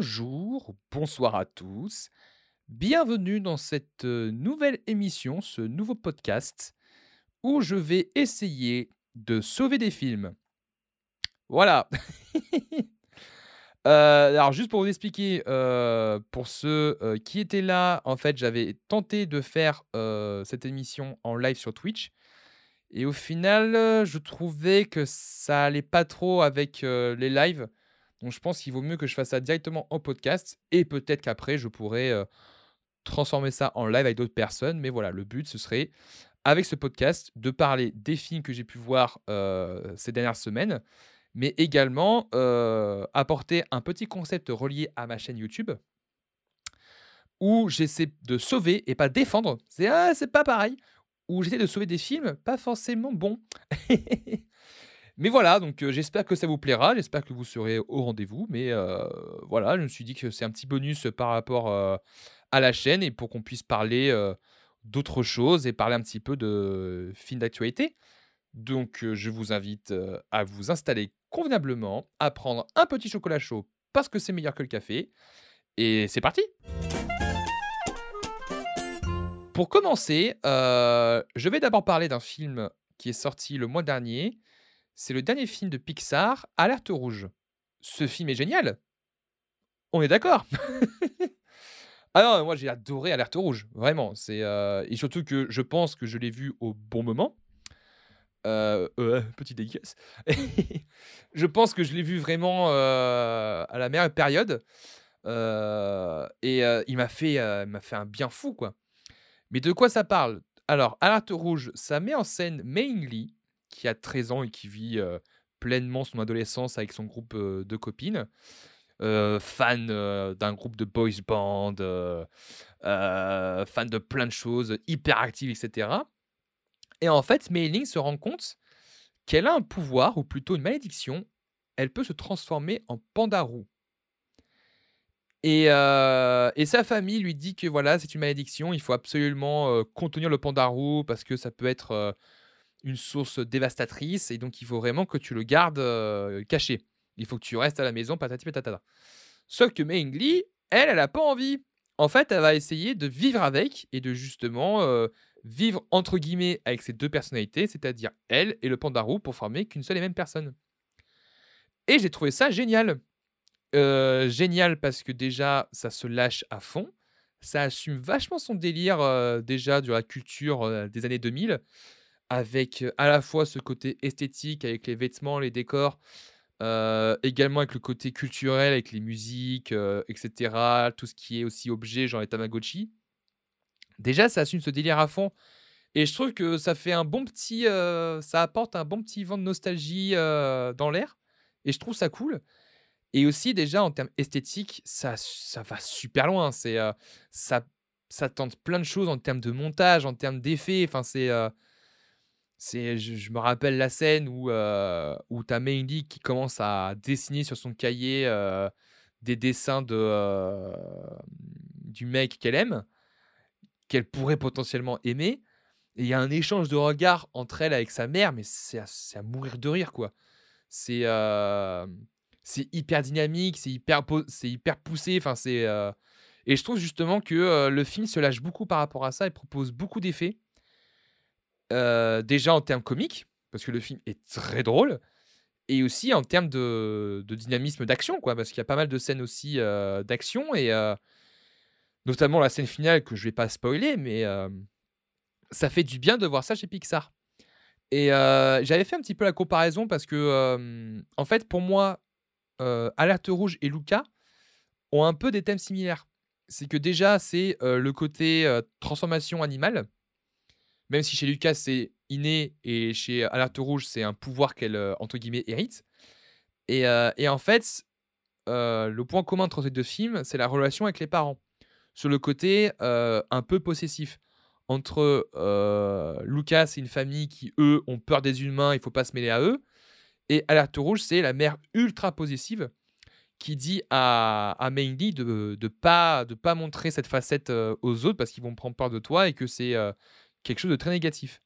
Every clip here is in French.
Bonjour, bonsoir à tous. Bienvenue dans cette nouvelle émission, ce nouveau podcast où je vais essayer de sauver des films. Voilà. Euh, alors juste pour vous expliquer, pour ceux qui étaient là, en fait, j'avais tenté de faire cette émission en live sur Twitch. Et au final, je trouvais que ça allait pas trop avec les lives. Donc je pense qu'il vaut mieux que je fasse ça directement en podcast. Et peut-être qu'après, je pourrais euh, transformer ça en live avec d'autres personnes. Mais voilà, le but, ce serait, avec ce podcast, de parler des films que j'ai pu voir euh, ces dernières semaines. Mais également euh, apporter un petit concept relié à ma chaîne YouTube. Où j'essaie de sauver et pas défendre. C'est ah, c'est pas pareil. Où j'essaie de sauver des films pas forcément bons. Mais voilà, donc euh, j'espère que ça vous plaira, j'espère que vous serez au rendez-vous. Mais euh, voilà, je me suis dit que c'est un petit bonus par rapport euh, à la chaîne et pour qu'on puisse parler d'autres choses et parler un petit peu de films d'actualité. Donc je vous invite à vous installer convenablement, à prendre un petit chocolat chaud parce que c'est meilleur que le café. Et c'est parti Pour commencer, je vais d'abord parler d'un film qui est sorti le mois dernier. C'est le dernier film de Pixar, Alerte rouge. Ce film est génial. On est d'accord Ah non, moi j'ai adoré Alerte rouge, vraiment. C'est euh, et surtout que je pense que je l'ai vu au bon moment. Euh, euh, je pense que je l'ai vu vraiment euh, à la meilleure période. Euh, et il m'a fait, fait un bien fou, quoi. Mais de quoi ça parle? Alors, Alerte rouge, ça met en scène Lee, qui a 13 ans et qui vit pleinement son adolescence avec son groupe de copines. Fan d'un groupe de boys band, fan de plein de choses, hyper active, etc. Et en fait, Mei Ling se rend compte qu'elle a un pouvoir, ou plutôt une malédiction. Elle peut se transformer en pandarou. Et, et sa famille lui dit que voilà, c'est une malédiction, il faut absolument contenir le pandarou parce que ça peut être une source dévastatrice et donc il faut vraiment que tu le gardes euh, caché. Il faut que tu restes à la maison, patati patata. Sauf que Lee, elle, elle a pas envie. En fait, elle va essayer de vivre avec et de justement euh, vivre entre guillemets avec ces deux personnalités, c'est-à-dire elle et le pandarou pour former qu'une seule et même personne. Et j'ai trouvé ça génial. Euh, génial parce que déjà, ça se lâche à fond. Ça assume vachement son délire déjà de la culture des années 2000, avec à la fois ce côté esthétique, avec les vêtements, les décors, également avec le côté culturel, avec les musiques, etc. Tout ce qui est aussi objet, genre les Tamagotchi. Déjà, ça assume ce délire à fond. Et je trouve que ça fait un bon petit. ça apporte un bon petit vent de nostalgie dans l'air. Et je trouve ça cool. Et aussi, déjà, en termes esthétiques, ça, ça va super loin. C'est, ça, ça tente plein de choses en termes de montage, en termes d'effets. Enfin, c'est. C'est, je, me rappelle la scène où, euh, où tu as Lee qui commence à dessiner sur son cahier euh, des dessins de, euh, du mec qu'elle aime, qu'elle pourrait potentiellement aimer. Et il y a un échange de regards entre elle avec sa mère, mais c'est à, à mourir de rire, quoi. C'est euh, c'est hyper dynamique, c'est hyper, c'est hyper poussé. Enfin, c'est, Et je trouve justement que le film se lâche beaucoup par rapport à ça et propose beaucoup d'effets. Euh, déjà en termes comiques, parce que le film est très drôle, et aussi en termes de, dynamisme d'action, quoi, parce qu'il y a pas mal de scènes aussi euh, d'action, et euh, notamment la scène finale que je vais pas spoiler, mais ça fait du bien de voir ça chez Pixar. Et j'avais fait un petit peu la comparaison parce que, en fait, pour moi, Alerte Rouge et Luca ont un peu des thèmes similaires. C'est que déjà, c'est le côté transformation animale, même si chez Lucas c'est inné et chez Alerte Rouge c'est un pouvoir qu'elle, euh, entre guillemets, hérite. Et, euh, et en fait, euh, le point commun entre ces deux films, c'est la relation avec les parents. Sur le côté un peu possessif. Entre Lucas et une famille qui, eux, ont peur des humains, il faut pas se mêler à eux. Et Alerte Rouge, c'est la mère ultra possessive qui dit à, à Mainly de ne pas, de pas montrer cette facette aux autres parce qu'ils vont prendre peur de toi et que c'est quelque chose de très négatif.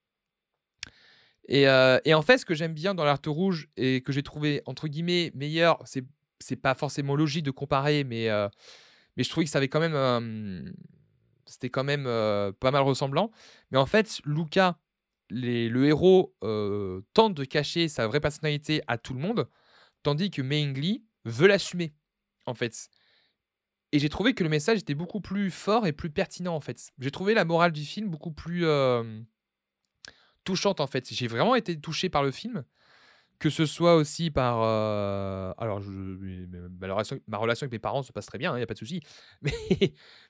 Et, euh, et en fait, ce que j'aime bien dans l'Alerte Rouge et que j'ai trouvé, entre guillemets, meilleur, c'est c'est pas forcément logique de comparer, mais, mais je trouvais que ça avait quand même, c'était quand même pas mal ressemblant. Mais en fait, Luca, le héros, tente de cacher sa vraie personnalité à tout le monde, tandis que Mei veut l'assumer, en fait. Et j'ai trouvé que le message était beaucoup plus fort et plus pertinent, en fait. J'ai trouvé la morale du film beaucoup plus touchante, en fait. J'ai vraiment été touché par le film. Que ce soit aussi par. alors, ma, relation, avec mes parents se passe très bien, il hein, n'y a pas de souci. Mais,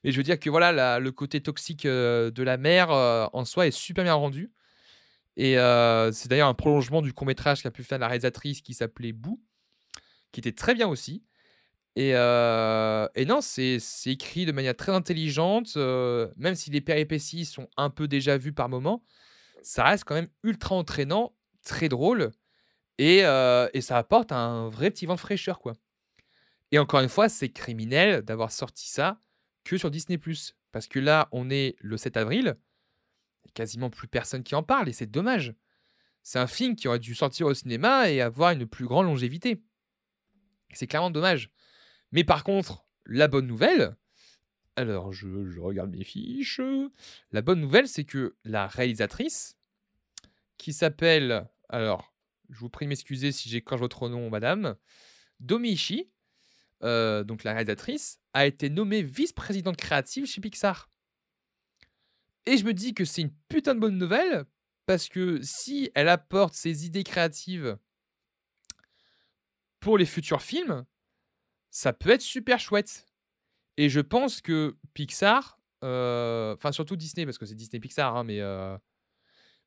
mais, je veux dire que voilà, le côté toxique de la mère en soi est super bien rendu. Et c'est d'ailleurs un prolongement du court métrage qu'a pu faire la réalisatrice qui s'appelait Bou, qui était très bien aussi. Et, non, c'est écrit de manière très intelligente, même si les péripéties sont un peu déjà vues par moment, ça reste quand même ultra entraînant, très drôle, et, ça apporte un vrai petit vent de fraîcheur, quoi. Et encore une fois, c'est criminel d'avoir sorti ça que sur Disney+. Parce que là, on est le 7 avril, il quasiment plus personne qui en parle, et c'est dommage. C'est un film qui aurait dû sortir au cinéma et avoir une plus grande longévité. C'est clairement dommage. Mais par contre, la bonne nouvelle, alors je, regarde mes fiches, la bonne nouvelle, c'est que la réalisatrice, qui s'appelle, alors, je vous prie de m'excuser si j'écorche votre nom, madame, Domichi, euh, donc la réalisatrice, a été nommée vice-présidente créative chez Pixar. Et je me dis que c'est une putain de bonne nouvelle, parce que si elle apporte ses idées créatives pour les futurs films, ça peut être super chouette. Et je pense que Pixar, euh, enfin surtout Disney, parce que c'est Disney Pixar, hein, mais, euh,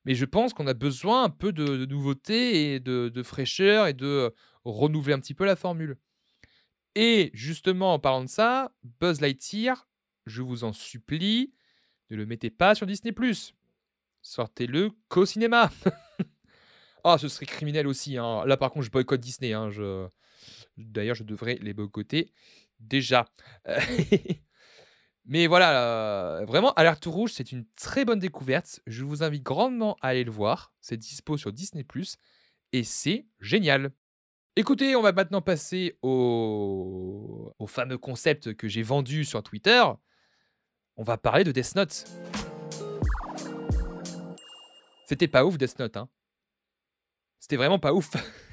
mais je pense qu'on a besoin un peu de, nouveauté et de, fraîcheur et de renouveler un petit peu la formule. Et justement, en parlant de ça, Buzz Lightyear, je vous en supplie, ne le mettez pas sur Disney ⁇ Sortez-le qu'au cinéma. ah, ce serait criminel aussi. Hein. Là, par contre, je boycotte Disney. Hein. Je... D'ailleurs, je devrais les boycotter déjà. Mais voilà, vraiment, Alerte Rouge, c'est une très bonne découverte. Je vous invite grandement à aller le voir. C'est dispo sur Disney ⁇ et c'est génial. Écoutez, on va maintenant passer au, au fameux concept que j'ai vendu sur Twitter. On va parler de Death Note. C'était pas ouf Death Note, hein. C'était vraiment pas ouf.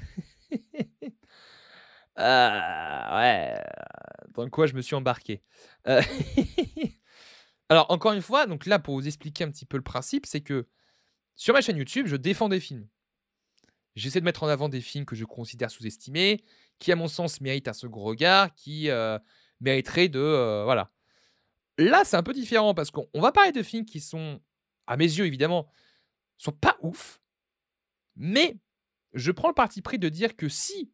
Ah, ouais. Dans quoi je me suis embarqué. Euh, alors, encore une fois, donc là, pour vous expliquer un petit peu le principe, c'est que sur ma chaîne YouTube, je défends des films. J'essaie de mettre en avant des films que je considère sous-estimés, qui, à mon sens, méritent un second regard, qui euh, mériteraient de. Euh, voilà. Là, c'est un peu différent parce qu'on va parler de films qui sont, à mes yeux évidemment, sont pas ouf, mais je prends le parti pris de dire que si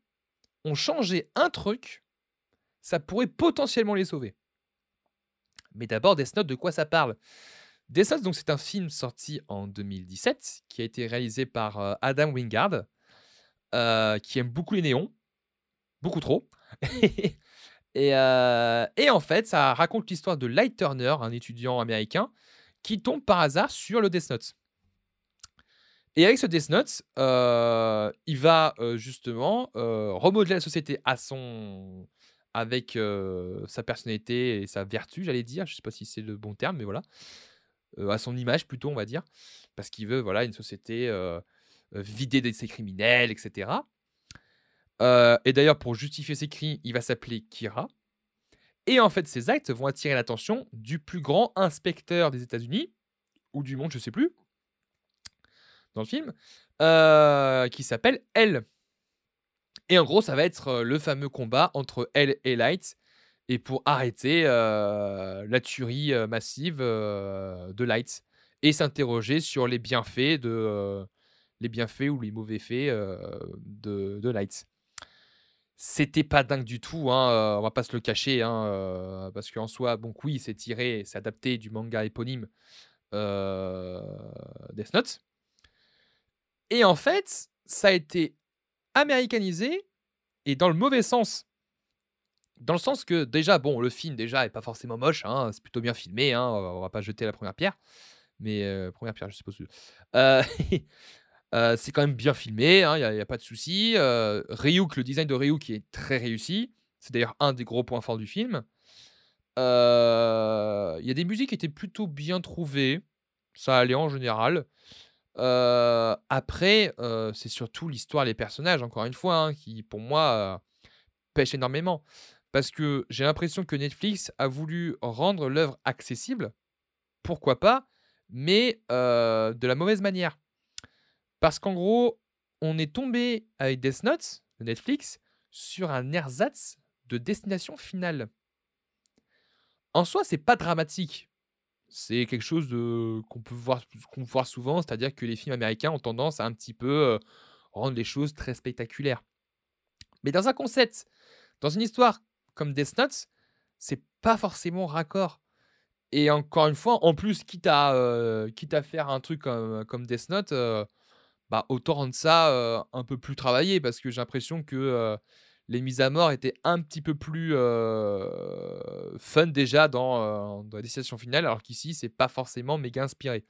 on changeait un truc, ça pourrait potentiellement les sauver. Mais d'abord, Death Note, de quoi ça parle? Death Note, donc, c'est un film sorti en 2017 qui a été réalisé par euh, Adam Wingard, euh, qui aime beaucoup les néons, beaucoup trop. et, euh, et, en fait, ça raconte l'histoire de Light Turner, un étudiant américain, qui tombe par hasard sur le Death Note. Et avec ce Death Note, euh, il va euh, justement euh, remodeler la société à son, avec sa personnalité et sa vertu, j'allais dire. Je ne sais pas si c'est le bon terme, mais voilà. à son image plutôt, on va dire. Parce qu'il veut voilà, une société vidée de ses criminels, etc. et d'ailleurs, pour justifier ses crimes, il va s'appeler Kira. Et en fait, ces actes vont attirer l'attention du plus grand inspecteur des États-Unis, ou du monde, je ne sais plus, dans le film, euh, qui s'appelle Elle. Et en gros, ça va être euh, le fameux combat entre Elle et Light, et pour arrêter euh, la tuerie massive de Light, et s'interroger sur les bienfaits de les bienfaits ou les mauvais faits de, Light. C'était pas dingue du tout, hein, on va pas se le cacher, hein, parce qu'en soi, bon, oui, c'est tiré, c'est adapté du manga éponyme Death Note. Et en fait, ça a été américanisé et dans le mauvais sens. Dans le sens que déjà, bon, le film déjà est pas forcément moche, hein, c'est plutôt bien filmé, hein, on va pas jeter la première pierre, mais euh, première pierre, je suppose. Euh, euh, c'est quand même bien filmé, il hein, n'y a, a, pas de souci. Ryuk, le design de Ryuk est très réussi. C'est d'ailleurs un des gros points forts du film. Il y a des musiques qui étaient plutôt bien trouvées. Ça allait en général. Euh, après, euh, c'est surtout l'histoire, les personnages, encore une fois, hein, qui pour moi pêchent énormément. Parce que j'ai l'impression que Netflix a voulu rendre l'œuvre accessible, pourquoi pas, mais de la mauvaise manière. Parce qu'en gros, on est tombé avec Death Note de Netflix sur un ersatz de destination finale. En soi, c'est pas dramatique. C'est quelque chose qu'on peut voir, qu'on voit souvent, c'est-à-dire que les films américains ont tendance à un petit peu rendre les choses très spectaculaires. Mais dans un concept, dans une histoire comme Death Note, c'est pas forcément raccord. Et encore une fois, en plus, quitte à, quitte à faire un truc comme, comme Death Note, bah, autant rendre ça un peu plus travaillé parce que j'ai l'impression que les mises à mort étaient un petit peu plus fun déjà dans, la destination finale, alors qu'ici, c'est pas forcément méga inspiré.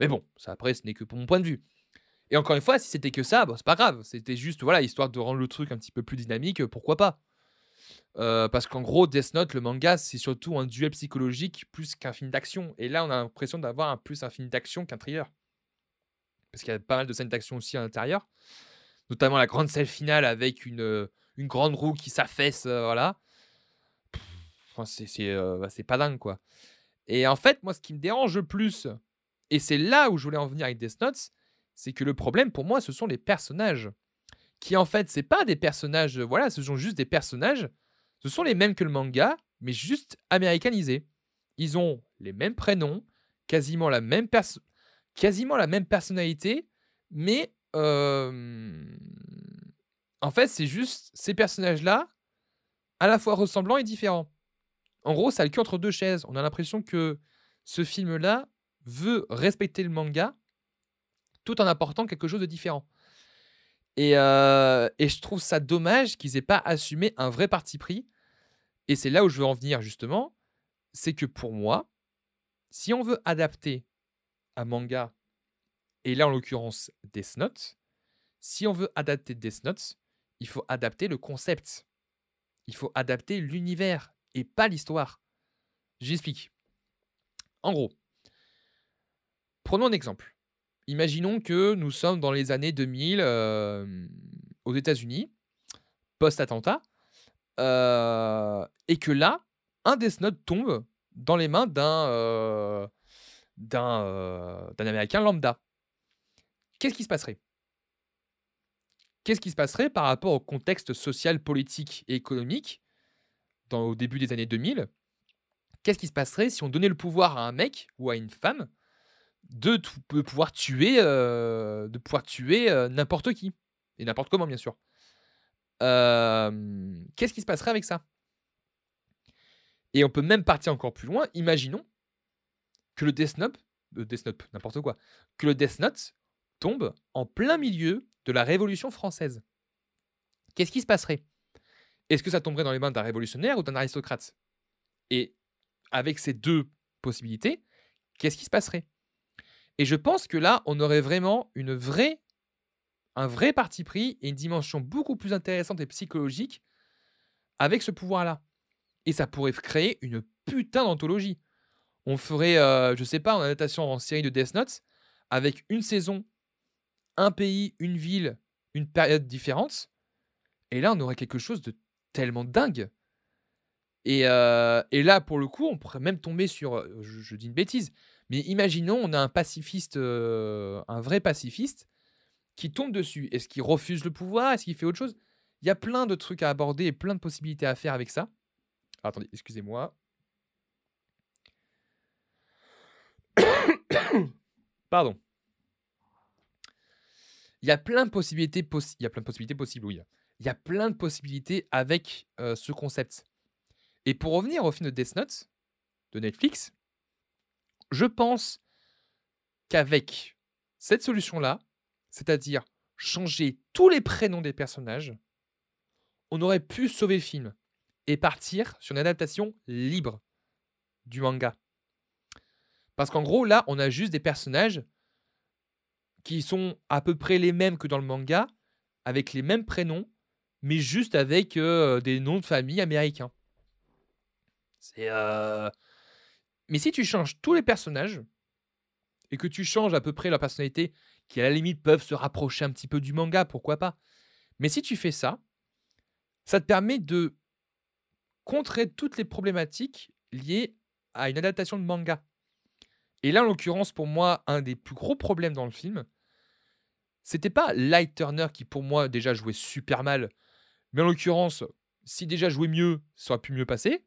Mais bon, ça après, ce n'est que pour mon point de vue. Et encore une fois, si c'était que ça, bon, c'est pas grave. C'était juste, voilà, histoire de rendre le truc un petit peu plus dynamique, pourquoi pas. parce qu'en gros, Death Note, le manga, c'est surtout un duel psychologique plus qu'un film d'action. Et là, on a l'impression d'avoir un plus un film d'action qu'un thriller. Parce qu'il y a pas mal de scènes d'action aussi à l'intérieur notamment la grande scène finale avec une, euh, une grande roue qui s'affaisse, euh, voilà. Euh, bah, c'est pas dingue, quoi. Et en fait, moi, ce qui me dérange le plus, et c'est là où je voulais en venir avec Death Notes, c'est que le problème pour moi, ce sont les personnages. Qui en fait, c'est pas des personnages, voilà, ce sont juste des personnages. Ce sont les mêmes que le manga, mais juste américanisés. Ils ont les mêmes prénoms, quasiment la même, quasiment la même personnalité, mais en fait, c'est juste ces personnages-là, à la fois ressemblants et différents. En gros, ça a le cul entre deux chaises. On a l'impression que ce film-là veut respecter le manga tout en apportant quelque chose de différent. Et, et je trouve ça dommage qu'ils aient pas assumé un vrai parti pris. Et c'est là où je veux en venir justement. C'est que pour moi, si on veut adapter un manga et là, en l'occurrence, Death Note. Si on veut adapter Death Note, il faut adapter le concept. Il faut adapter l'univers et pas l'histoire. J'explique. En gros, prenons un exemple. Imaginons que nous sommes dans les années 2000 euh, aux États-Unis, post-attentat, euh, et que là, un Death Note tombe dans les mains d'un euh, d'un Américain lambda qu'est-ce qui se passerait? Qu'est-ce qui se passerait par rapport au contexte social, politique et économique dans, au début des années 2000 Qu'est-ce qui se passerait si on donnait le pouvoir à un mec ou à une femme de, pouvoir tuer, euh, euh, n'importe qui et n'importe comment, bien sûr? Qu'est-ce qui se passerait avec ça? Et on peut même partir encore plus loin. Imaginons que le Death Note, n'importe quoi, que le Death Note tombe en plein milieu de la Révolution française. Qu'est-ce qui se passerait? Est-ce que ça tomberait dans les mains d'un révolutionnaire ou d'un aristocrate? Et avec ces deux possibilités, qu'est-ce qui se passerait? Et je pense que là, on aurait vraiment une un vrai parti pris et une dimension beaucoup plus intéressante et psychologique avec ce pouvoir-là. Et ça pourrait créer une putain d'anthologie. On ferait, euh, je sais pas, une adaptation en série de Death Note avec une saison un pays, une ville, une période différente. Et là, on aurait quelque chose de tellement dingue. Et, et là, pour le coup, on pourrait même tomber sur, je, dis une bêtise, mais imaginons, on a un pacifiste, un vrai pacifiste, qui tombe dessus. Est-ce qu'il refuse le pouvoir? Est-ce qu'il fait autre chose? Il y a plein de trucs à aborder et plein de possibilités à faire avec ça. attendez, excusez-moi. Pardon. Il y a plein de possibilités, il y a plein possibilités possibles, oui. Il y a plein de possibilités avec ce concept. Et pour revenir au film de Death Note, de Netflix, je pense qu'avec cette solution-là, c'est-à-dire changer tous les prénoms des personnages, on aurait pu sauver le film et partir sur une adaptation libre du manga. Parce qu'en gros, là, on a juste des personnages qui sont à peu près les mêmes que dans le manga, avec les mêmes prénoms, mais juste avec, heu, des noms de famille américains. Heu mais si tu changes tous les personnages et que tu changes à peu près leur personnalité, qui à la limite peuvent se rapprocher un petit peu du manga, pourquoi pas? Mais si tu fais ça, ça te permet de contrer toutes les problématiques liées à une adaptation de manga. Et là, en l'occurrence, pour moi, un des plus gros problèmes dans le film, c'était pas Light Turner qui, pour moi, déjà jouait super mal, mais en l'occurrence, si déjà jouait mieux, ça aurait pu mieux passer.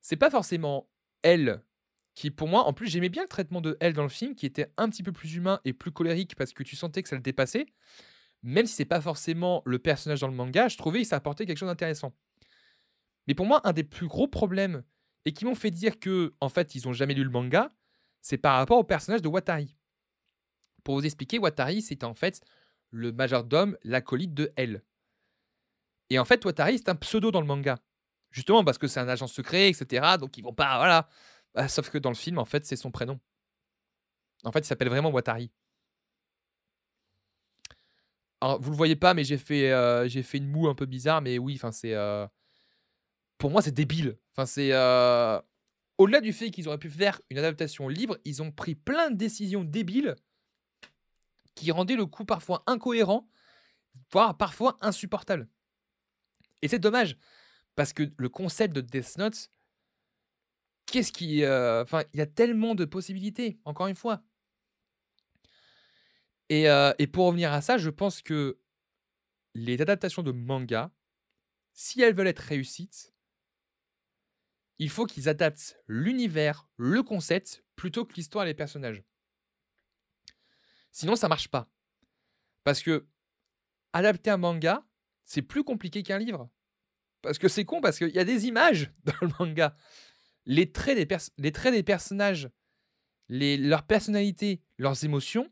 C'est pas forcément elle qui, pour moi, en plus, j'aimais bien le traitement de elle dans le film, qui était un petit peu plus humain et plus colérique parce que tu sentais que ça le dépassait. Même si c'est pas forcément le personnage dans le manga, je trouvais que ça apportait quelque chose d'intéressant. Mais pour moi, un des plus gros problèmes et qui m'ont fait dire que, en fait, ils ont jamais lu le manga, c'est par rapport au personnage de Watari. Pour vous expliquer, Watari, c'était en fait le majordome, l'acolyte de L. Et en fait, Watari, c'est un pseudo dans le manga. Justement parce que c'est un agent secret, etc. Donc ils vont pas. Voilà. Bah, sauf que dans le film, en fait, c'est son prénom. En fait, il s'appelle vraiment Watari. Alors, vous le voyez pas, mais j'ai fait, euh, une moue un peu bizarre, mais oui, enfin, c'est. euh, pour moi, c'est débile. Enfin, c'est. euh, Au-delà du fait qu'ils auraient pu faire une adaptation libre, ils ont pris plein de décisions débiles qui rendaient le coup parfois incohérent, voire parfois insupportable. Et c'est dommage, parce que le concept de Death Note, qu'est-ce qui. euh, il y a tellement de possibilités, encore une fois. Et, euh, et pour revenir à ça, je pense que les adaptations de manga, si elles veulent être réussites, il faut qu'ils adaptent l'univers, le concept, plutôt que l'histoire et les personnages. Sinon, ça marche pas. Parce que adapter un manga, c'est plus compliqué qu'un livre. Parce que c'est con, parce qu'il y a des images dans le manga. Les traits des, personnages, les, leur personnalité, leurs émotions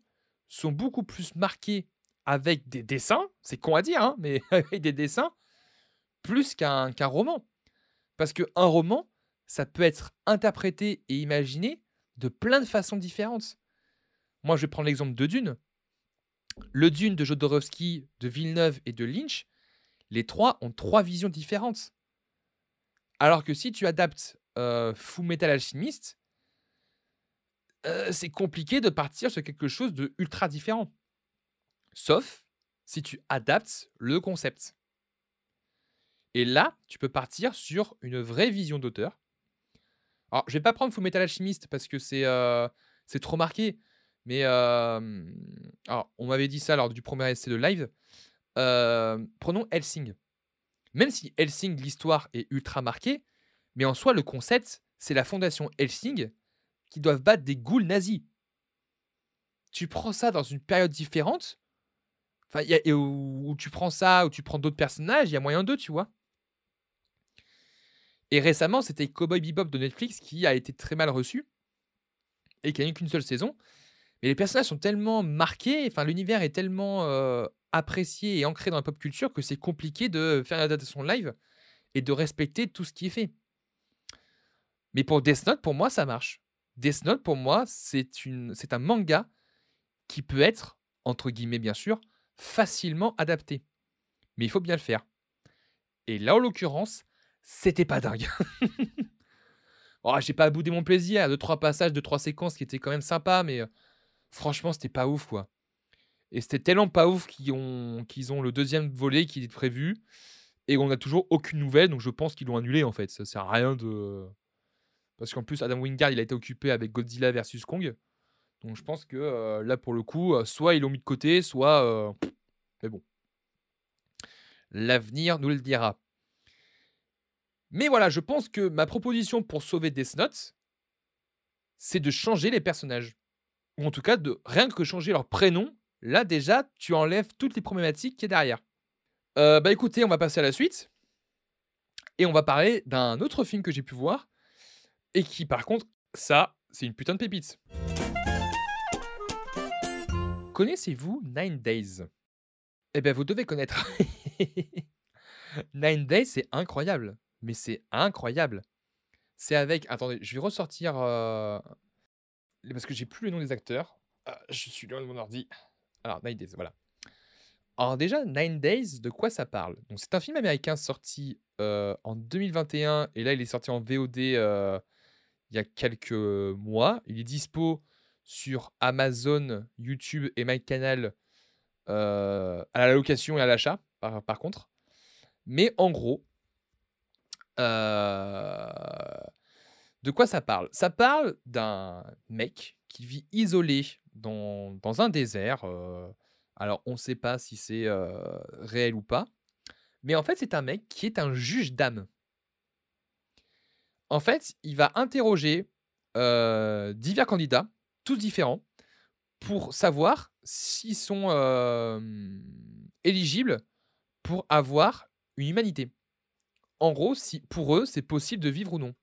sont beaucoup plus marqués avec des dessins. C'est con à dire, hein, mais avec des dessins, plus qu'un qu'un roman. Parce qu'un roman, ça peut être interprété et imaginé de plein de façons différentes. Moi, je vais prendre l'exemple de Dune. Le Dune de Jodorowsky, de Villeneuve et de Lynch, les trois ont trois visions différentes. Alors que si tu adaptes euh, Full Metal Alchemist, euh, c'est compliqué de partir sur quelque chose de ultra différent. Sauf si tu adaptes le concept. Et là, tu peux partir sur une vraie vision d'auteur. Alors, je vais pas prendre Full Metal Alchemist parce que c'est euh, c'est trop marqué. Mais on m'avait dit ça lors du premier essai de live. Prenons Helsing. Même si Helsing, l'histoire est ultra marquée, mais en soi, le concept, c'est la fondation Helsing qui doivent battre des ghouls nazis. Tu prends ça dans une période différente, enfin, où tu prends ça, où tu prends d'autres personnages, il y a moyen d'eux, tu vois. Et récemment, c'était Cowboy Bebop de Netflix qui a été très mal reçu et qui a eu qu'une seule saison. Mais les personnages sont tellement marqués, enfin l'univers est tellement euh, apprécié et ancré dans la pop culture que c'est compliqué de faire une adaptation live et de respecter tout ce qui est fait. Mais pour Death Note, pour moi, ça marche. Death Note, pour moi, c'est un manga qui peut être, entre guillemets bien sûr, facilement adapté. Mais il faut bien le faire. Et là, en l'occurrence, c'était pas dingue. oh, j'ai pas boudé mon plaisir. Deux, trois passages, deux, trois séquences qui étaient quand même sympas, mais euh, franchement, c'était pas ouf, quoi. Et c'était tellement pas ouf qu'ils ont, qu'ils ont le deuxième volet qui est prévu. Et on n'a toujours aucune nouvelle, donc je pense qu'ils l'ont annulé en fait. Ça sert à rien de. Parce qu'en plus, Adam Wingard, il a été occupé avec Godzilla versus Kong. Donc je pense que euh, là, pour le coup, euh, soit ils l'ont mis de côté, soit. euh, Mais bon. L'avenir nous le dira. Mais voilà, je pense que ma proposition pour sauver Death Note, c'est de changer les personnages. Ou en tout cas, de rien que changer leur prénom. Là, déjà, tu enlèves toutes les problématiques qu'il y a derrière. Euh, bah écoutez, on va passer à la suite. Et on va parler d'un autre film que j'ai pu voir. Et qui, par contre, ça, c'est une putain de pépite. Connaissez-vous Nine Days? Eh bien, vous devez connaître. Nine Days, c'est incroyable. Mais c'est incroyable. C'est avec. Attendez, je vais ressortir. euh, Parce que j'ai plus le nom des acteurs. Ah, je suis loin de mon ordi. Alors, Nine Days, voilà. Alors déjà, Nine Days, de quoi ça parle? Donc c'est un film américain sorti, heu, en 2021 et là il est sorti en VOD, heu, il y a quelques, mois. Il est dispo sur Amazon, YouTube et MyCanal, heu, à la location et à l'achat par contre. Mais en gros de quoi ça parle? Ça parle d'un mec qui vit isolé dans un désert, heu, alors on ne sait pas si c'est, heu, réel ou pas, mais en fait, c'est un mec qui est un juge d'âme. En fait, il va interroger, heu, divers candidats, tous différents, pour savoir s'ils sont, éligibles pour avoir une humanité. En gros, si pour eux, c'est possible de vivre ou non.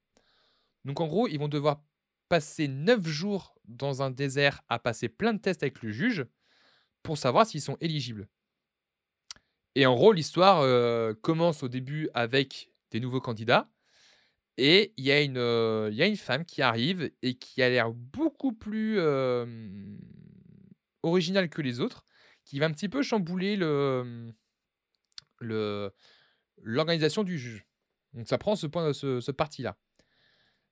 Donc en gros, ils vont devoir passer 9 jours dans un désert à passer plein de tests avec le juge pour savoir s'ils sont éligibles. Et en gros, l'histoire, heu, commence au début avec des nouveaux candidats et il y a une, heu, il y a une femme qui arrive et qui a l'air beaucoup plus, hem, originale que les autres, qui va un petit peu chambouler le, le l'organisation du juge. Donc ça prend ce point ce parti-là.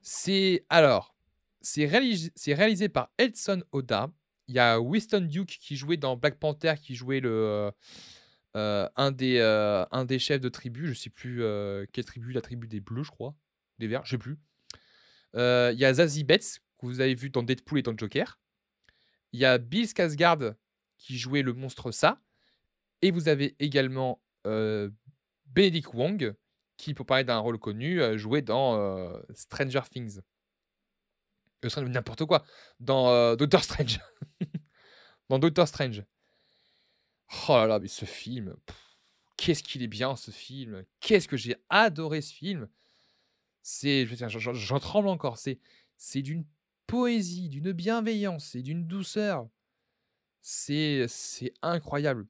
C'est alors, c'est réalis c'est réalisé par Edson Oda. Il y a Winston Duke qui jouait dans Black Panther, qui jouait le, heu heu, un des, heu, un des chefs de tribu, je sais plus, quelle tribu, la tribu des bleus, je crois, des verts, je sais plus. Il y a Zazie Beetz, que vous avez vu dans Deadpool et dans Joker. Il y a Bill Skarsgård qui jouait le monstre Ça et vous avez également, Benedict Wong qui, pour parler d'un rôle connu, heu, jouait dans, heu, Stranger Things. Stran n'importe quoi, dans, heu, Doctor Strange. Dans Doctor Strange. Oh là là, mais ce film, qu'est-ce qu'il est bien ce film! Qu'est-ce que j'ai adoré ce film! C'est j'en tremble encore. C'est c'est d'une poésie, d'une bienveillance et d'une douceur. C'est c'est incroyable.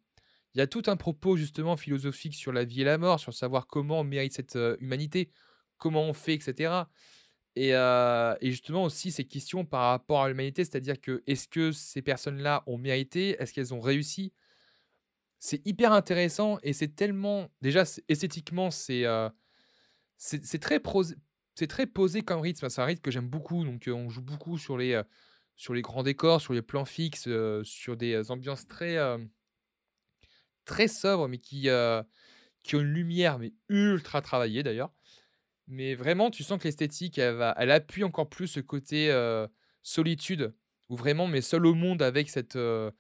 Il y a tout un propos justement philosophique sur la vie et la mort, sur savoir comment on mérite cette, heu, humanité, comment on fait et cetera et justement aussi ces questions par rapport à l'humanité, c'est-à-dire que, est-ce que ces personnes-là ont mérité? Est-ce qu'elles ont réussi? C'est hyper intéressant et c'est tellement déjà esthétiquement c'est, heu, c'est c'est très c'est très posé comme rythme. C'est un rythme que j'aime beaucoup donc on joue beaucoup sur les, sur les grands décors, sur les plans fixes, sur des, ambiances très, très sobres mais qui, heu, qui ont une lumière mais ultra travaillée d'ailleurs. Mais vraiment, tu sens que l'esthétique, elle appuie encore plus ce côté, heu, solitude, où vraiment est seul au monde avec cette, heu,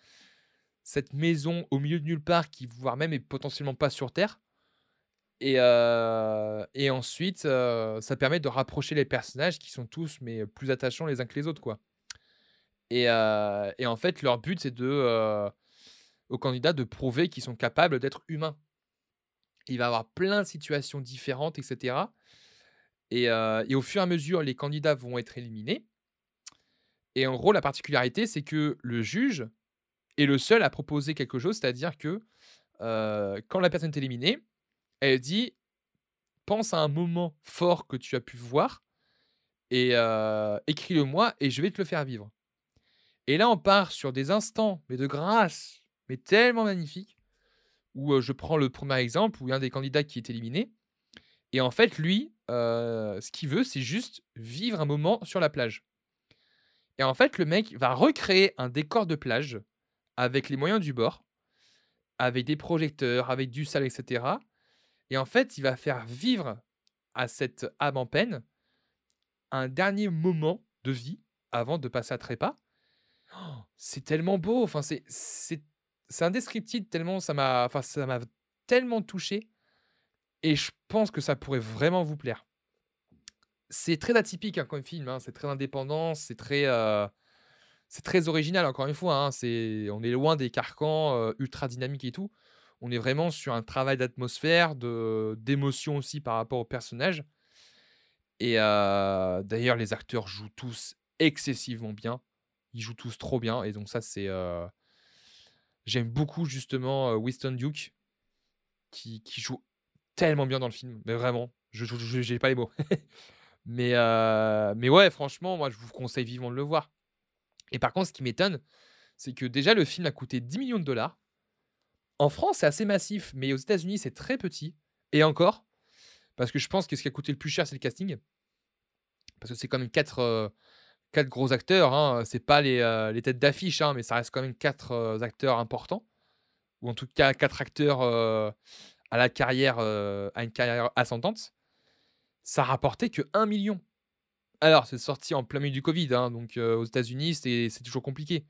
cette maison au milieu de nulle part qui, voire même, est potentiellement pas sur terre et ensuite, ça permet de rapprocher les personnages qui sont tous mais plus attachants les uns que les autres, quoi et en fait, leur but, c'est de, aux candidats de prouver qu'ils sont capables d'être humains. Il va y avoir plein de situations différentes et cetera. Et au fur et à mesure, les candidats vont être éliminés. Et en gros, la particularité, c'est que le juge est le seul à proposer quelque chose, c'est-à-dire que, heu, quand la personne est éliminée, elle dit: «Pense à un moment fort que tu as pu voir et heu, écris-le-moi et je vais te le faire vivre» et là, on part sur des instants, mais de grâce, tellement magnifiques, où, heu, je prends le premier exemple, où il y a un des candidats qui est éliminé. Et en fait, lui, heu, ce qu'il veut, c'est juste vivre un moment sur la plage. Et en fait, le mec va recréer un décor de plage avec les moyens du bord, avec des projecteurs, avec du sable et cetera. Et en fait, il va faire vivre à cette âme en peine un dernier moment de vie avant de passer à trépas. C'est tellement beau, enfin, c'est c'est indescriptible tellement ça m'a enfin, ça m'a tellement touché et je pense que ça pourrait vraiment vous plaire. C'est très atypique, hein, comme film, hein, c'est très indépendant, c'est très, heu, c'est très original encore une fois, hein, c'est on est loin des carcans, heu, ultra dynamiques et tout. On est vraiment sur un travail d'atmosphère, de d'émotion aussi par rapport aux personnages et heu, d'ailleurs les acteurs jouent tous excessivement bien. Ils jouent tous trop bien et donc ça c'est, j'aime beaucoup justement, heu, Winston Duke qui joue tellement bien dans le film, mais vraiment, je j'ai pas les mots. Mais heu, mais ouais, franchement, moi, je vous conseille vivement de le voir et par contre, ce qui m'étonne, c'est que déjà le film a coûté 10 000 000 $. En France, c'est assez massif, mais aux États-Unis, c'est très petit. Et encore, parce que je pense que ce qui a coûté le plus cher, c'est le casting. Parce que c'est quand même quatre, euh, quatre gros acteurs. Hein. C'est pas les, euh, têtes d'affiche, hein, mais ça reste quand même quatre euh, acteurs importants. Ou en tout cas, quatre acteurs à la carrière, à une carrière ascendante. Ça rapportait que 1 million. Alors, c'est sorti en plein milieu du Covid, hein, donc aux États-Unis, c'est toujours compliqué.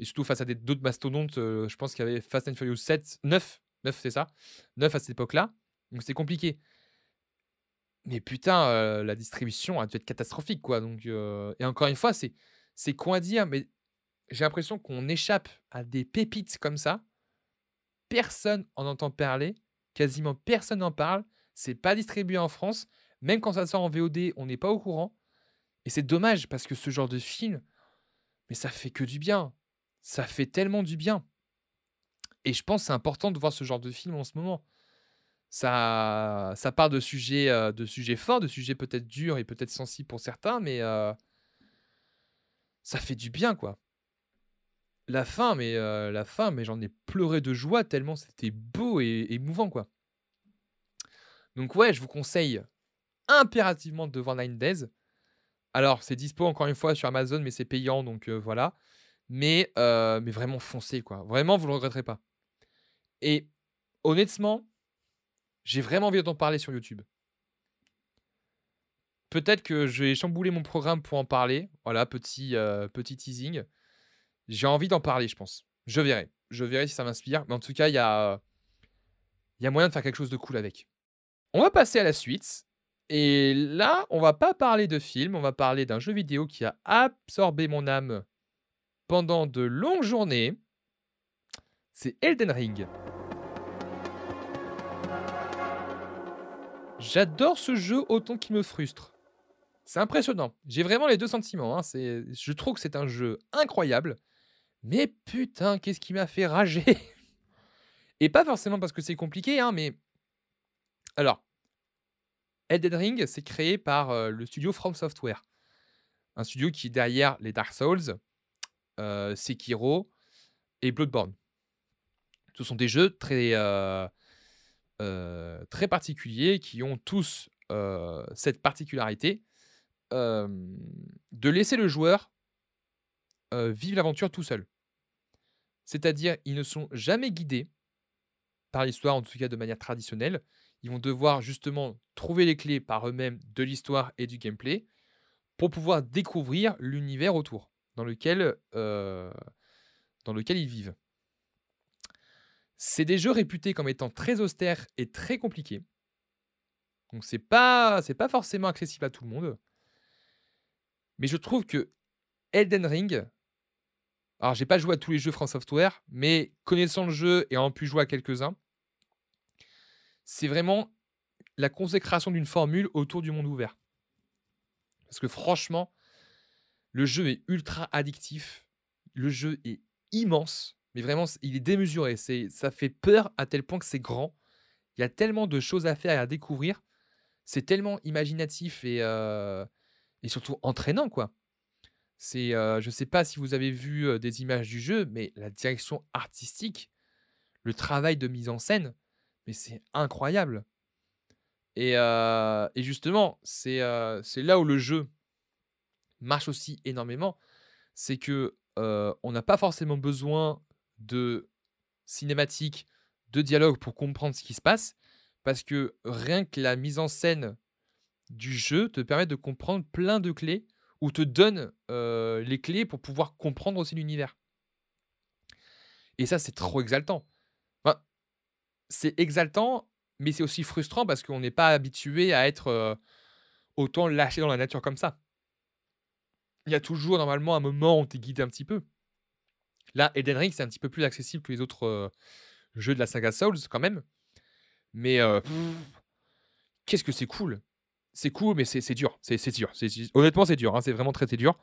Et surtout face à d'autres mastodontes, je pense qu'il y avait Fast and Furious 7, 9, 9 c'est ça, 9 à cette époque-là. Donc c'est compliqué. Mais putain, la distribution a dû être catastrophique, quoi. Donc, et encore une fois, c'est, c'est quoi à dire, mais j'ai l'impression qu'on échappe à des pépites comme ça. Personne en entend parler, quasiment personne n'en parle. C'est pas distribué en France. Même quand ça sort en VOD, on n'est pas au courant. Et c'est dommage parce que ce genre de film, mais ça fait que du bien. Ça fait tellement du bien. Et je pense que c'est important de voir ce genre de film en ce moment. Ça, ça part de sujets, euh, de sujets forts, de sujets peut-être durs et peut-être sensibles pour certains, mais euh, ça fait du bien, quoi. La fin, mais euh, la fin, mais j'en ai pleuré de joie tellement c'était beau et émouvant, quoi. Donc ouais, je vous conseille impérativement de voir Nine Days. Alors, c'est dispo encore une fois sur Amazon, mais c'est payant, donc voilà. Mais, mais vraiment foncez, quoi. Vraiment, vous le regretterez pas. Et honnêtement, j'ai vraiment envie d'en parler sur YouTube. Peut-être que je vais chambouler mon programme pour en parler. Voilà, petit, petit teasing. J'ai envie d'en parler, je pense. Je verrai. Je verrai si ça m'inspire. Mais en tout cas, il y a, y a moyen de faire quelque chose de cool avec. On va passer à la suite. Et là, on va pas parler de film, on va parler d'un jeu vidéo qui a absorbé mon âme pendant de longues journées. C'est Elden Ring. J'adore ce jeu autant qu'il me frustre. C'est impressionnant. J'ai vraiment les deux sentiments. Hein. Je trouve que c'est un jeu incroyable. Mais putain, qu'est-ce qui m'a fait rager? Et pas forcément parce que c'est compliqué, hein, mais... Alors, Elden Ring, c'est créé par euh, le studio From Software. Un studio qui derrière les Dark Souls, euh, Sekiro et Bloodborne. Ce sont des jeux très, euh, très particuliers qui ont tous cette particularité de laisser le joueur vivre l'aventure tout seul. C'est-à-dire, ils ne sont jamais guidés par l'histoire, en tout cas de manière traditionnelle. Ils vont devoir justement trouver les clés par eux-mêmes de l'histoire et du gameplay pour pouvoir découvrir l'univers autour dans lequel, euh, dans lequel ils vivent. C'est des jeux réputés comme étant très austères et très compliqués. Donc c'est pas c'est pas forcément accessible à tout le monde. Mais je trouve que Elden Ring alors j'ai pas joué à tous les jeux France Software, mais connaissant le jeu et ayant pu jouer à quelques-uns, c'est vraiment la consécration d'une formule autour du monde ouvert. Parce que franchement, le jeu est ultra addictif. Le jeu est immense, mais vraiment, il est démesuré. Ça fait peur à tel point que c'est grand. Il y a tellement de choses à faire et à découvrir. C'est tellement imaginatif et, euh, et surtout entraînant, quoi. C'est, euh, je ne sais pas si vous avez vu euh, des images du jeu, mais la direction artistique, le travail de mise en scène, mais c'est incroyable. Et, et justement, c'est c'est là où le jeu marche aussi énormément, c'est que on n'a pas forcément besoin de cinématiques, de dialogue pour comprendre ce qui se passe, parce que rien que la mise en scène du jeu te permet de comprendre plein de clés ou te donne les clés pour pouvoir comprendre aussi l'univers. Et ça, c'est trop exaltant. c'est exaltant, mais c'est aussi frustrant parce qu'on n'est pas habitué à être autant lâché dans la nature comme ça il y a toujours normalement un moment où tu es guidé un petit peu. Là, Elden Ring, c'est un petit peu plus accessible que les autres jeux de la saga Souls, quand même. Mais qu'est-ce que c'est cool! C'est cool, mais c'est dur. C'est dur. Honnêtement, c'est dur. Hein. C'est vraiment très, très dur.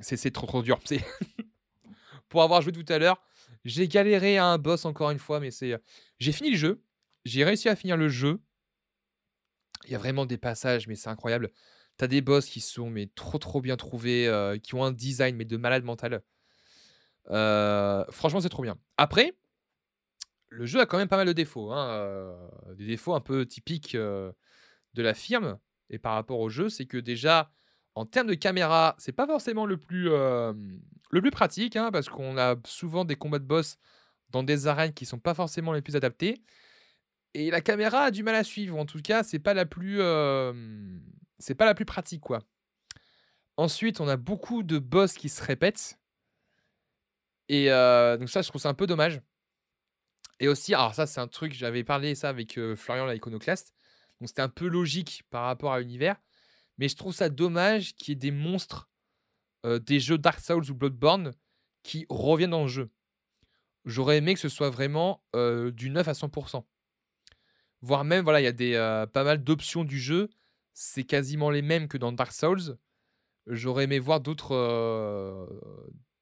C'est trop, trop dur. Pour avoir joué tout à l'heure, j'ai galéré à un boss encore une fois, mais c'est. J'ai fini le jeu. J'ai réussi à finir le jeu. Il y a vraiment des passages, mais c'est incroyable. Tu as des boss qui sont mais trop trop bien trouvés, qui ont un design mais de malade mental. Heu, franchement, c'est trop bien. Après, le jeu a quand même pas mal de défauts, hein, heu, des défauts un peu typiques, de la firme et par rapport au jeu, c'est que déjà, en termes de caméra, c'est pas forcément le plus, le plus pratique, hein, parce qu'on a souvent des combats de boss dans des arènes qui sont pas forcément les plus adaptés et la caméra a du mal à suivre. En tout cas, c'est pas la plus, c'est pas la plus pratique, quoi. Ensuite, on a beaucoup de boss qui se répètent. Et heu, donc ça, je trouve ça un peu dommage. Et aussi alors ça, c'est un truc, j'avais parlé ça avec, heu, Florian l'Iconoclaste, donc c'était un peu logique par rapport à l'univers, mais je trouve ça dommage qu'il y ait des monstres, heu, des jeux Dark Souls ou Bloodborne qui reviennent dans le jeu. J'aurais aimé que ce soit vraiment, du neuf à 100% Voire même, voilà, il y a des, pas mal d'options du jeu, c'est quasiment les mêmes que dans Dark Souls. J'aurais aimé voir d'autres,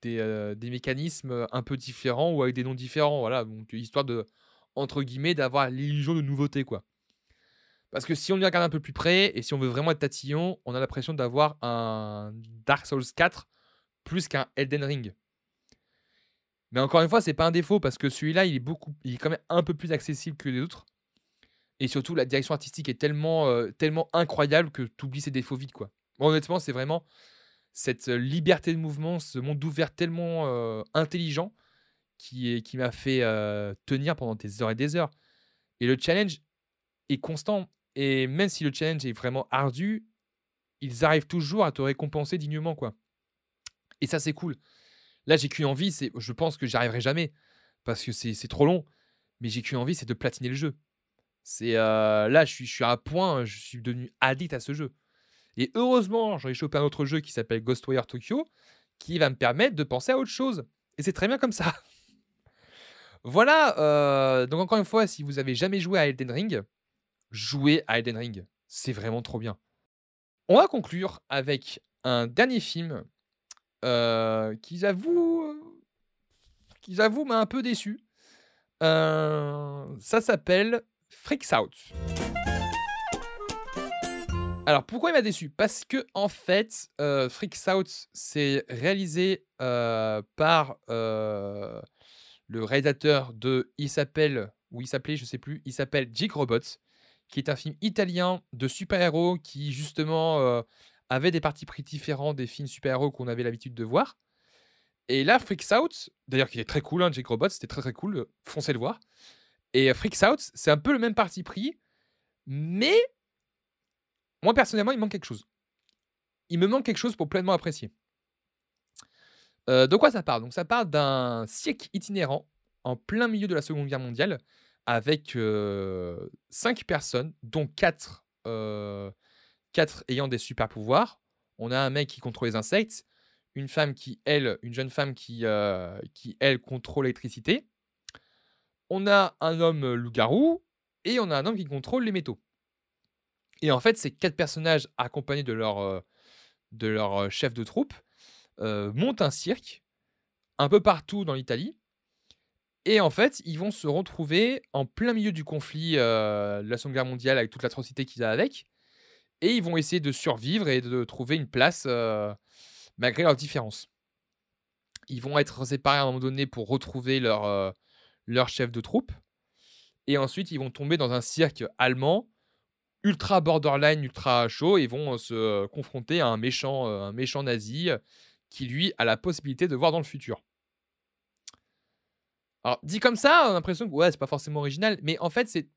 des, heu, des mécanismes, un peu différents ou avec des noms différents, voilà, donc histoire de, entre «d'avoir l'illusion de nouveauté», quoi. Parce que si on y regarde un peu plus près et si on veut vraiment être tatillon, on a l'impression d'avoir un Dark Souls 4 plus qu'un Elden Ring. Mais encore une fois, c'est pas un défaut parce que celui-là, il est beaucoup il est quand même un peu plus accessible que les autres et surtout la direction artistique est tellement, heu, tellement incroyable que tu oublies ses défauts vite, quoi. Honnêtement, c'est vraiment cette, liberté de mouvement, ce monde ouvert tellement, heu, intelligent qui qui m'a fait, tenir pendant des heures et des heures et le challenge est constant et même si le challenge est vraiment ardu, ils arrivent toujours à te récompenser dignement, quoi et ça, c'est cool. Là, j'ai qu'une envie, c'est je pense que j'y arriverai jamais parce que c'est trop long, mais j'ai qu'une envie, c'est de platiner le jeu. C'est, heu, là, je suis je suis à point, je suis devenu addict à ce jeu et heureusement, j'en ai chopé un autre jeu qui s'appelle Ghostwire Tokyo, qui va me permettre de penser à autre chose et c'est très bien comme ça. Voilà, heu, donc encore une fois, si vous avez jamais joué à Elden Ring, jouez à Elden Ring, c'est vraiment trop bien. On va conclure avec un dernier film, heu, qui j'avoue, qui j'avoue m'a un peu déçu. Ça s'appelle Freaks Out. Alors pourquoi il m'a déçu? Parce que en fait, heu, Freaks Out, c'est réalisé, heu, par, heu, le réalisateur de il s'appelle ou il s'appelait, je sais plus, il s'appelle Jake Robots, qui est un film italien de super-héros qui justement, avait des partis pris différents des films super-héros qu'on avait l'habitude de voir et là, Freaks Out, d'ailleurs qui est très cool, hein, Jake Robots, c'était très, très cool, foncez le voir et Freaks Out, c'est un peu le même parti pris, mais moi personnellement, il manque quelque chose. Il me manque quelque chose pour pleinement apprécier. Heu, de quoi ça parle? Donc ça parle d'un cirque itinérant en plein milieu de la Seconde Guerre mondiale avec, heu, 5 personnes dont 4, heu, 4 ayant des super pouvoirs. On a un mec qui contrôle les insectes, une femme qui, elle une jeune femme qui, qui elle contrôle l'électricité. On a un homme, loup-garou et on a un homme qui contrôle les métaux. Et en fait, ces 4 personnages accompagnés de leur, leur, heu, chef de troupe, montent un cirque un peu partout dans l'Italie et en fait, ils vont se retrouver en plein milieu du conflit, de la Seconde Guerre mondiale avec toute l'atrocité qu'il y a avec et ils vont essayer de survivre et de trouver une place, malgré leurs différences. Ils vont être séparés à un moment donné pour retrouver leur, leur chef de troupe et ensuite ils vont tomber dans un cirque allemand ultra borderline, ultra chaud et vont, se confronter à un méchant, heu, un méchant nazi, qui lui a la possibilité de voir dans le futur. Alors dit comme ça, on a l'impression que ouais, c'est pas forcément original, mais en fait, c'est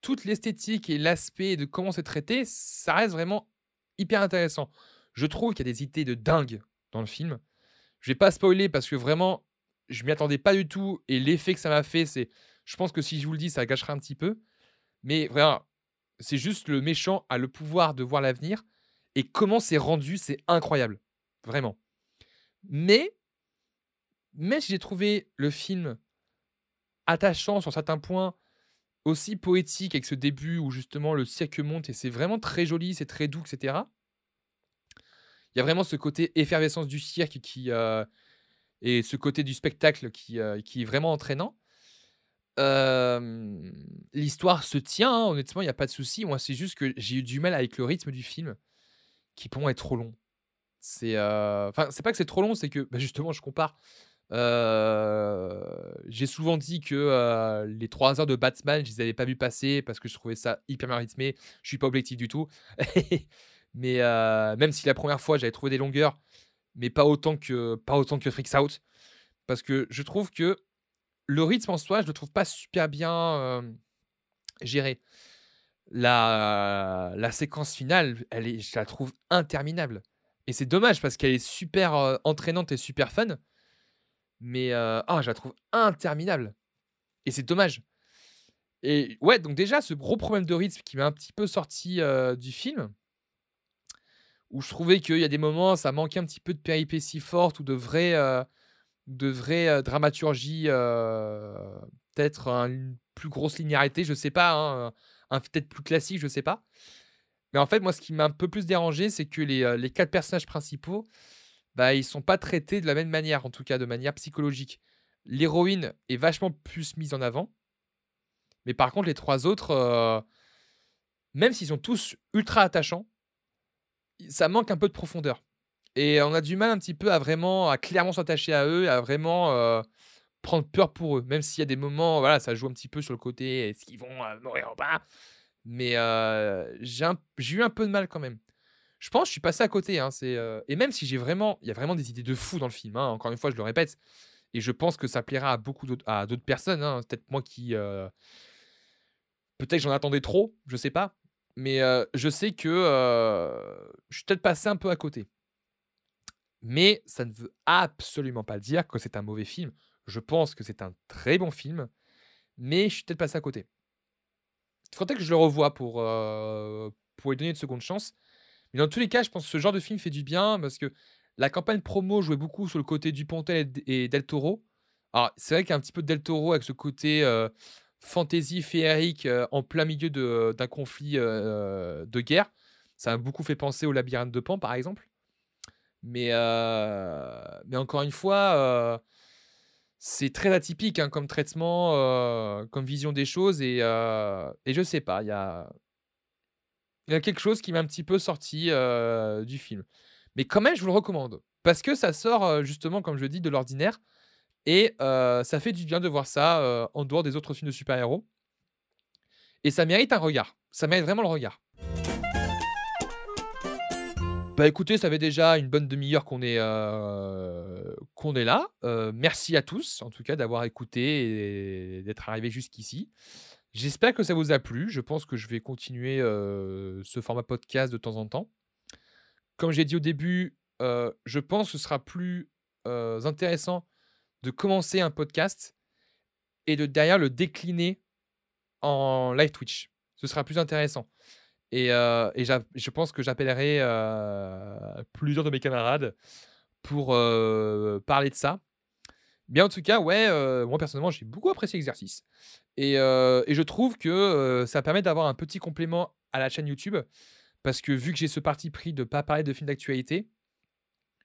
toute l'esthétique et l'aspect de comment c'est traité, ça reste vraiment hyper intéressant. Je trouve qu'il y a des idées de dingue dans le film. Je vais pas spoiler parce que vraiment, je m'y attendais pas du tout et l'effet que ça m'a fait, c'est je pense que si je vous le dis, ça gâcherait un petit peu. Mais vraiment, c'est juste le méchant a le pouvoir de voir l'avenir et comment c'est rendu, c'est incroyable, vraiment. Mais, si j'ai trouvé le film attachant sur certains points, aussi poétique avec ce début où justement le cirque monte et c'est vraiment très joli, c'est très doux, etc. Il y a vraiment ce côté effervescence du cirque qui, euh, et ce côté du spectacle qui, euh, qui est vraiment entraînant l'histoire se tient, hein, honnêtement, il y a pas de souci. Moi, c'est juste que j'ai eu du mal avec le rythme du film, qui pour moi est trop long. C'est, enfin, c'est pas que c'est trop long, c'est que, bah, justement, je compare, j'ai souvent dit que, les 3 heures de Batman, je les avais pas vues passer parce que je trouvais ça hyper bien rythmé. Je suis pas objectif du tout. Mais, même si la première fois, j'avais trouvé des longueurs, mais pas autant que pas autant que Freaks Out. Parce que je trouve que le rythme en soi, je le trouve pas super bien, géré. La la séquence finale, elle est je la trouve interminable et c'est dommage parce qu'elle est super, entraînante et super fun. Mais, ah, je la trouve interminable et c'est dommage et ouais, donc déjà ce gros problème de rythme qui m'a un petit peu sorti, du film où je trouvais qu'il y a des moments, ça manquait un petit peu de péripéties fortes ou de vraie, de vraie, dramaturgie, peut-être une plus grosse linéarité, je sais pas, hein, un peut-être plus classique, je sais pas. Mais en fait, moi, ce qui m'a un peu plus dérangé, c'est que les, les 4 personnages principaux, bah, ils sont pas traités de la même manière, en tout cas de manière psychologique. L'héroïne est vachement plus mise en avant. Mais par contre, les trois autres, même s'ils sont tous ultra attachants, ça manque un peu de profondeur. Et on a du mal un petit peu à vraiment, à clairement s'attacher à eux, à vraiment prendre peur pour eux. Même s'il y a des moments, voilà, ça joue un petit peu sur le côté, est-ce qu'ils vont mourir ou pas? Mais j'ai eu un peu de mal quand même. Je pense que je suis passé à côté. Hein, et même si j'ai vraiment, il y a vraiment des idées de fou dans le film. Hein, encore une fois, je le répète. Et je pense que ça plaira à beaucoup d'autres, personnes. Hein, peut-être moi qui, peut-être j'en attendais trop, je sais pas. Mais je sais que je suis peut-être passé un peu à côté. Mais ça ne veut absolument pas dire que c'est un mauvais film. Je pense que c'est un très bon film, mais je suis peut-être passé à côté. Il faudrait que je le revoie pour, lui donner une seconde chance. Mais dans tous les cas, je pense que ce genre de film fait du bien parce que la campagne promo jouait beaucoup sur le côté du Pontel et Del Toro. Alors, c'est vrai qu'il y a un petit peu de Del Toro avec ce côté fantasy féerique en plein milieu d'un conflit de guerre. Ça a beaucoup fait penser au labyrinthe de Pan, par exemple. Mais, mais encore une fois, c'est très atypique hein, comme traitement, comme vision des choses. Et, et je sais pas, il y a, y a quelque chose qui m'a un petit peu sorti du film. Mais quand même, je vous le recommande. Parce que ça sort, justement, comme je dis, de l'ordinaire. Et ça fait du bien de voir ça en dehors des autres films de super-héros. Et ça mérite un regard. Ça mérite vraiment le regard. Bah écoutez, ça fait déjà une bonne demi-heure qu'on est, est là. merci à tous, en tout cas, d'avoir écouté et d'être arrivé jusqu'ici. J'espère que ça vous a plu. Je pense que je vais continuer ce format podcast de temps en temps. Comme j'ai dit au début, je pense que ce sera plus intéressant de commencer un podcast et de derrière le décliner en live Twitch. Ce sera plus intéressant. Et, euh, je pense que j'appellerai euh, plusieurs de mes camarades pour euh, parler de ça. Mais en tout cas, ouais, moi personnellement, j'ai beaucoup apprécié l'exercice. Et, et, je trouve que ça permet d'avoir un petit complément à la chaîne YouTube. Parce que vu que j'ai ce parti pris de ne pas parler de films d'actualité,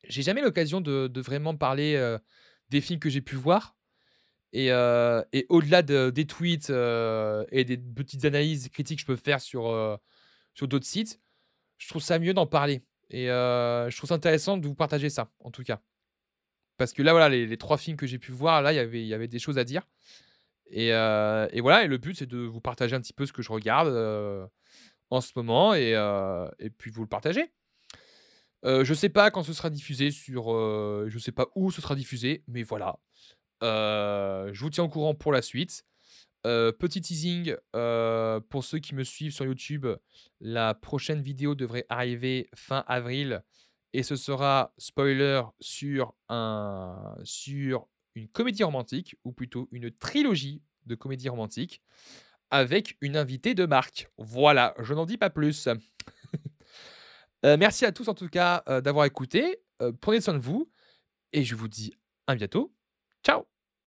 j'ai jamais l'occasion de, vraiment parler des films que j'ai pu voir. Et, et au-delà de, des tweets et des petites analyses critiques que je peux faire sur, sur d'autres sites, je trouve ça mieux d'en parler. Et je trouve ça intéressant de vous partager ça, en tout cas. Parce que là, voilà, les, trois films que j'ai pu voir, là, y il y avait des choses à dire. Et, et, voilà, et le but, c'est de vous partager un petit peu ce que je regarde en ce moment et, et puis vous le partager. Je je sais pas quand ce sera diffusé sur, je sais pas où ce sera diffusé, mais voilà. je vous tiens au courant pour la suite. petit teasing, pour ceux qui me suivent sur YouTube, la prochaine vidéo devrait arriver fin avril et ce sera, spoiler, sur un sur une comédie romantique ou plutôt une trilogie de comédies romantiques avec une invitée de marque. Voilà, je n'en dis pas plus. Euh, merci à tous en tout cas euh, d'avoir écouté. Euh, prenez soin de vous et je vous dis à bientôt. Ciao